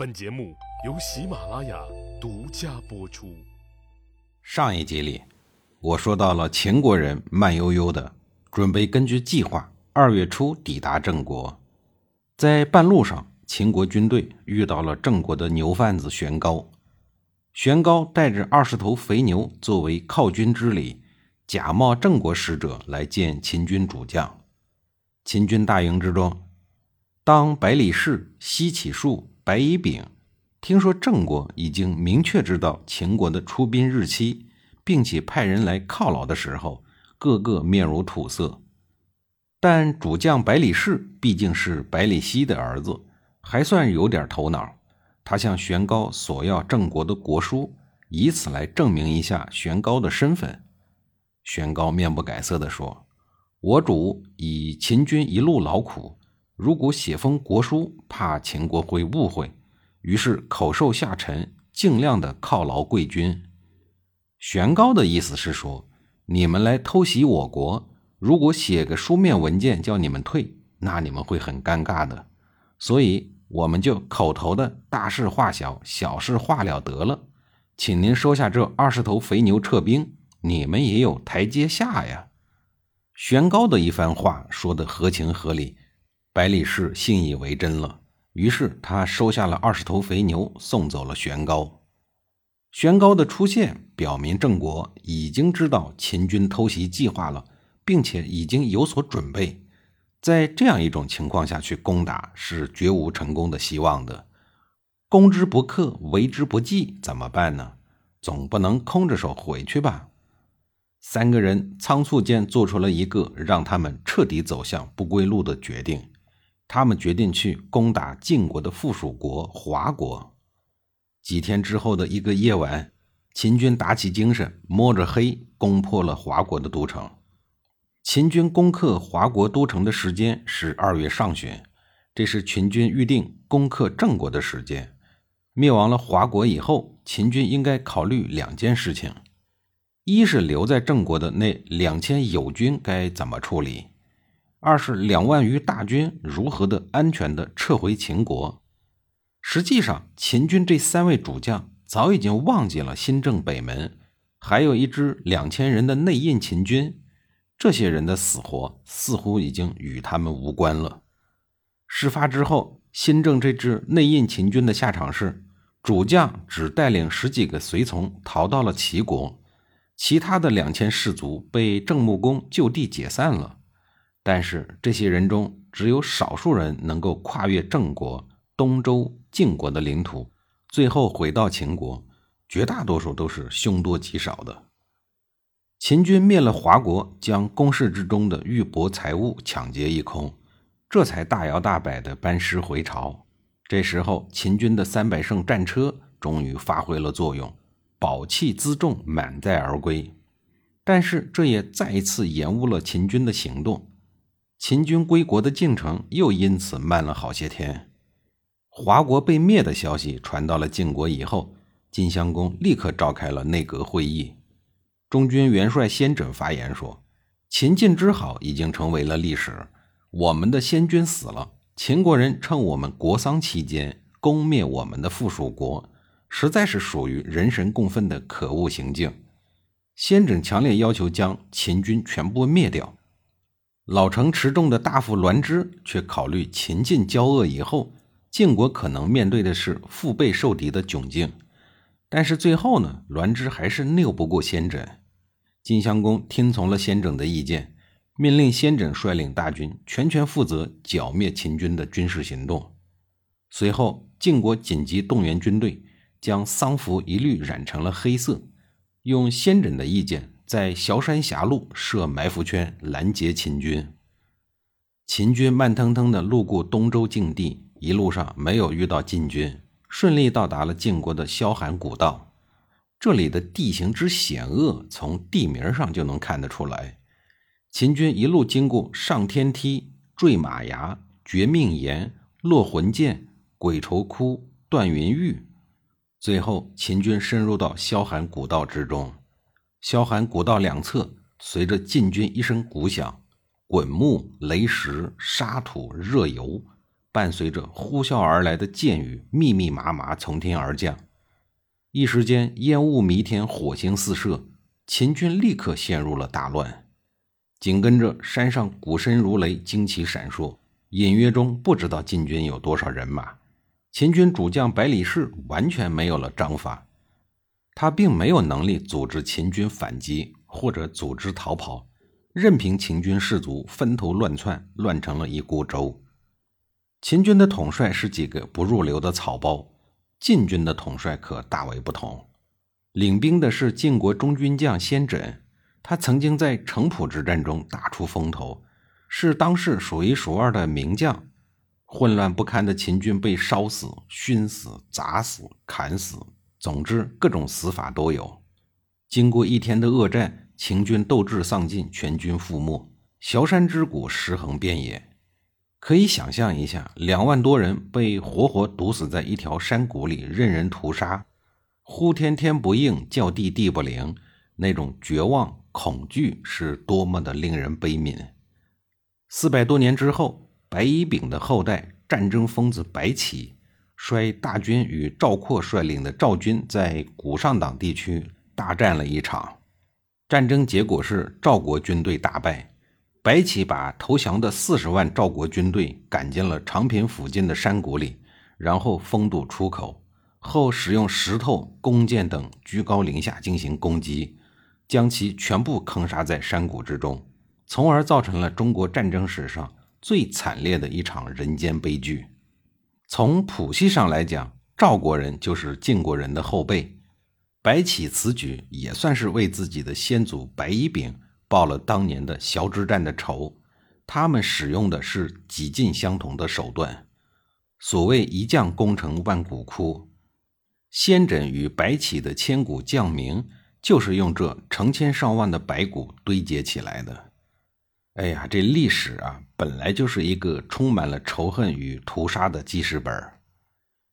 本节目由喜马拉雅独家播出。上一集里，我说到了秦国人慢悠悠的准备根据计划二月初抵达郑国，在半路上，秦国军队遇到了郑国的牛贩子玄高。玄高带着二十头肥牛作为犒军之礼，假冒郑国使者来见秦军主将。秦军大营之中，当百里氏、西起树。白乙丙听说郑国已经明确知道秦国的出兵日期，并且派人来犒劳的时候，个个面如土色。但主将百里氏毕竟是百里奚的儿子，还算有点头脑。他向玄高索要郑国的国书，以此来证明一下玄高的身份。玄高面不改色地说：“我主以秦军一路劳苦。”如果写封国书，怕秦国会误会，于是口授下臣，尽量的犒劳贵军。玄高的意思是说，你们来偷袭我国，如果写个书面文件叫你们退，那你们会很尴尬的。所以我们就口头的大事化小，小事化了得了。请您收下这二十头肥牛撤兵，你们也有台阶下呀。玄高的一番话说的合情合理。百里氏信以为真了，于是他收下了二十头肥牛，送走了玄高。玄高的出现表明郑国已经知道秦军偷袭计划了，并且已经有所准备。在这样一种情况下去攻打，是绝无成功的希望的。攻之不克，为之不计，怎么办呢？总不能空着手回去吧？三个人仓促间做出了一个让他们彻底走向不归路的决定。他们决定去攻打晋国的附属国华国。几天之后的一个夜晚，秦军打起精神，摸着黑攻破了华国的都城。秦军攻克华国都城的时间是二月上旬，这是秦军预定攻克郑国的时间。灭亡了华国以后，秦军应该考虑两件事情：一是留在郑国的那两千友军该怎么处理。二是两万余大军如何的安全的撤回秦国？实际上，秦军这三位主将早已经忘记了新郑北门，还有一支两千人的内应秦军，这些人的死活似乎已经与他们无关了。事发之后，新郑这支内应秦军的下场是，主将只带领十几个随从逃到了齐国，其他的两千士卒被郑穆公就地解散了。但是这些人中，只有少数人能够跨越郑国、东周、晋国的领土，最后回到秦国。绝大多数都是凶多吉少的。秦军灭了华国，将宫室之中的玉帛财物抢劫一空，这才大摇大摆地班师回朝。这时候，秦军的三百乘战车终于发挥了作用，宝器辎重满载而归。但是，这也再一次延误了秦军的行动。秦军归国的进程又因此慢了好些天。华国被灭的消息传到了晋国以后，晋襄公立刻召开了内阁会议。中军元帅先轸发言说：“秦晋之好已经成为了历史。我们的先君死了，秦国人趁我们国丧期间攻灭我们的附属国，实在是属于人神共愤的可恶行径。”先轸强烈要求将秦军全部灭掉。老成持重的大夫栾枝却考虑秦晋交恶以后，晋国可能面对的是腹背受敌的窘境。但是最后呢，栾枝还是拗不过先轸。晋襄公听从了先轸的意见，命令先轸率领大军全权负责剿灭秦军的军事行动。随后，晋国紧急动员军队，将丧服一律染成了黑色，用先轸的意见。在崤山峡路设埋伏圈拦截秦军，秦军慢腾腾地路过东周境地，一路上没有遇到晋军，顺利到达了晋国的萧寒古道。这里的地形之险恶，从地名上就能看得出来。秦军一路经过上天梯、坠马崖、绝命岩、落魂涧、鬼愁窟、断云峪，最后秦军深入到萧寒古道之中。萧寒古道两侧，随着晋军一声鼓响，滚木、雷石、沙土、热油，伴随着呼啸而来的箭雨，密密麻麻从天而降。一时间，烟雾弥天，火星四射，秦军立刻陷入了大乱。紧跟着，山上鼓声如雷，旌旗闪烁，隐约中不知道晋军有多少人马。秦军主将百里氏完全没有了章法，他并没有能力组织秦军反击或者组织逃跑，任凭秦军士卒分头乱窜，乱成了一锅粥。秦军的统帅是几个不入流的草包，晋军的统帅可大为不同。领兵的是晋国中军将先轸，他曾经在城濮之战中打出风头，是当世数一数二的名将。混乱不堪的秦军被烧死、熏死、砸死、砍死，总之各种死法都有。经过一天的恶战，秦军斗志丧尽，全军覆没，崤山之谷尸横遍野。可以想象一下，两万多人被活活毒死在一条山谷里，任人屠杀，呼天天不应，叫地地不灵，那种绝望、恐惧是多么的令人悲悯。四百多年之后。白乙丙的后代战争疯子白起，率大军与赵括率领的赵军在古上党地区大战了一场。战争结果是赵国军队大败，白起把投降的四十万赵国军队赶进了长平附近的山谷里，然后封堵出口，后使用石头、弓箭等居高临下进行攻击，将其全部坑杀在山谷之中，从而造成了中国战争史上。最惨烈的一场人间悲剧。从谱系上来讲，赵国人就是晋国人的后辈。白起此举也算是为自己的先祖白乙丙报了当年的崤之战的仇。他们使用的是几近相同的手段。所谓一将功成万骨枯，先轸与白起的千古将名，就是用这成千上万的白骨堆叠起来的。哎呀，这历史啊，本来就是一个充满了仇恨与屠杀的记事本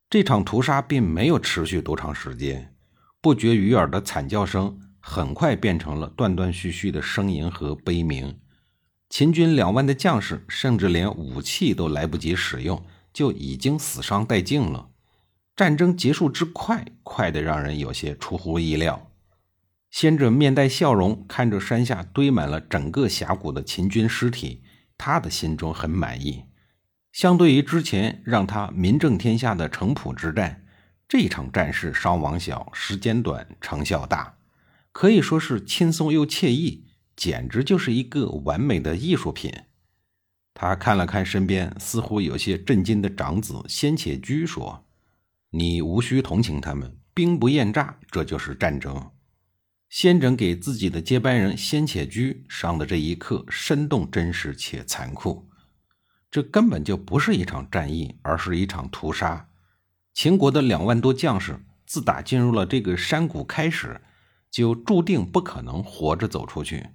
这场屠杀并没有持续多长时间，不绝于耳的惨叫声很快变成了断断续续的呻吟和悲鸣。秦军两万的将士甚至连武器都来不及使用，就已经死伤殆尽了。战争结束之快，快得让人有些出乎意料。先者面带笑容，看着山下堆满了整个峡谷的秦军尸体，他的心中很满意。相对于之前让他名震天下的城濮之战，这场战事伤亡小，时间短，成效大，可以说是轻松又惬意，简直就是一个完美的艺术品。他看了看身边似乎有些震惊的长子先且居，说：“你无需同情他们，兵不厌诈，这就是战争。”先轸给自己的接班人先且居上的这一课生动真实且残酷，这根本就不是一场战役，而是一场屠杀。秦国的两万多将士自打进入了这个山谷开始，就注定不可能活着走出去。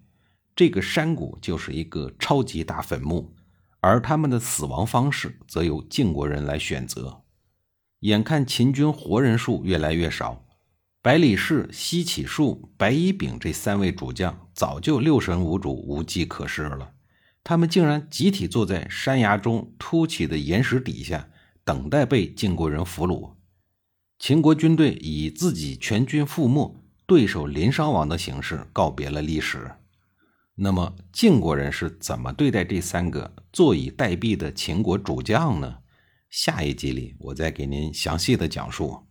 这个山谷就是一个超级大坟墓，而他们的死亡方式则由晋国人来选择。眼看秦军活人数越来越少。百里氏、西乞术、白乙丙这三位主将早就六神无主、无计可施了。他们竟然集体坐在山崖中凸起的岩石底下，等待被晋国人俘虏。秦国军队以自己全军覆没、对手临伤亡的形式告别了历史。那么，晋国人是怎么对待这三个坐以待毙的秦国主将呢？下一集里，我再给您详细的讲述。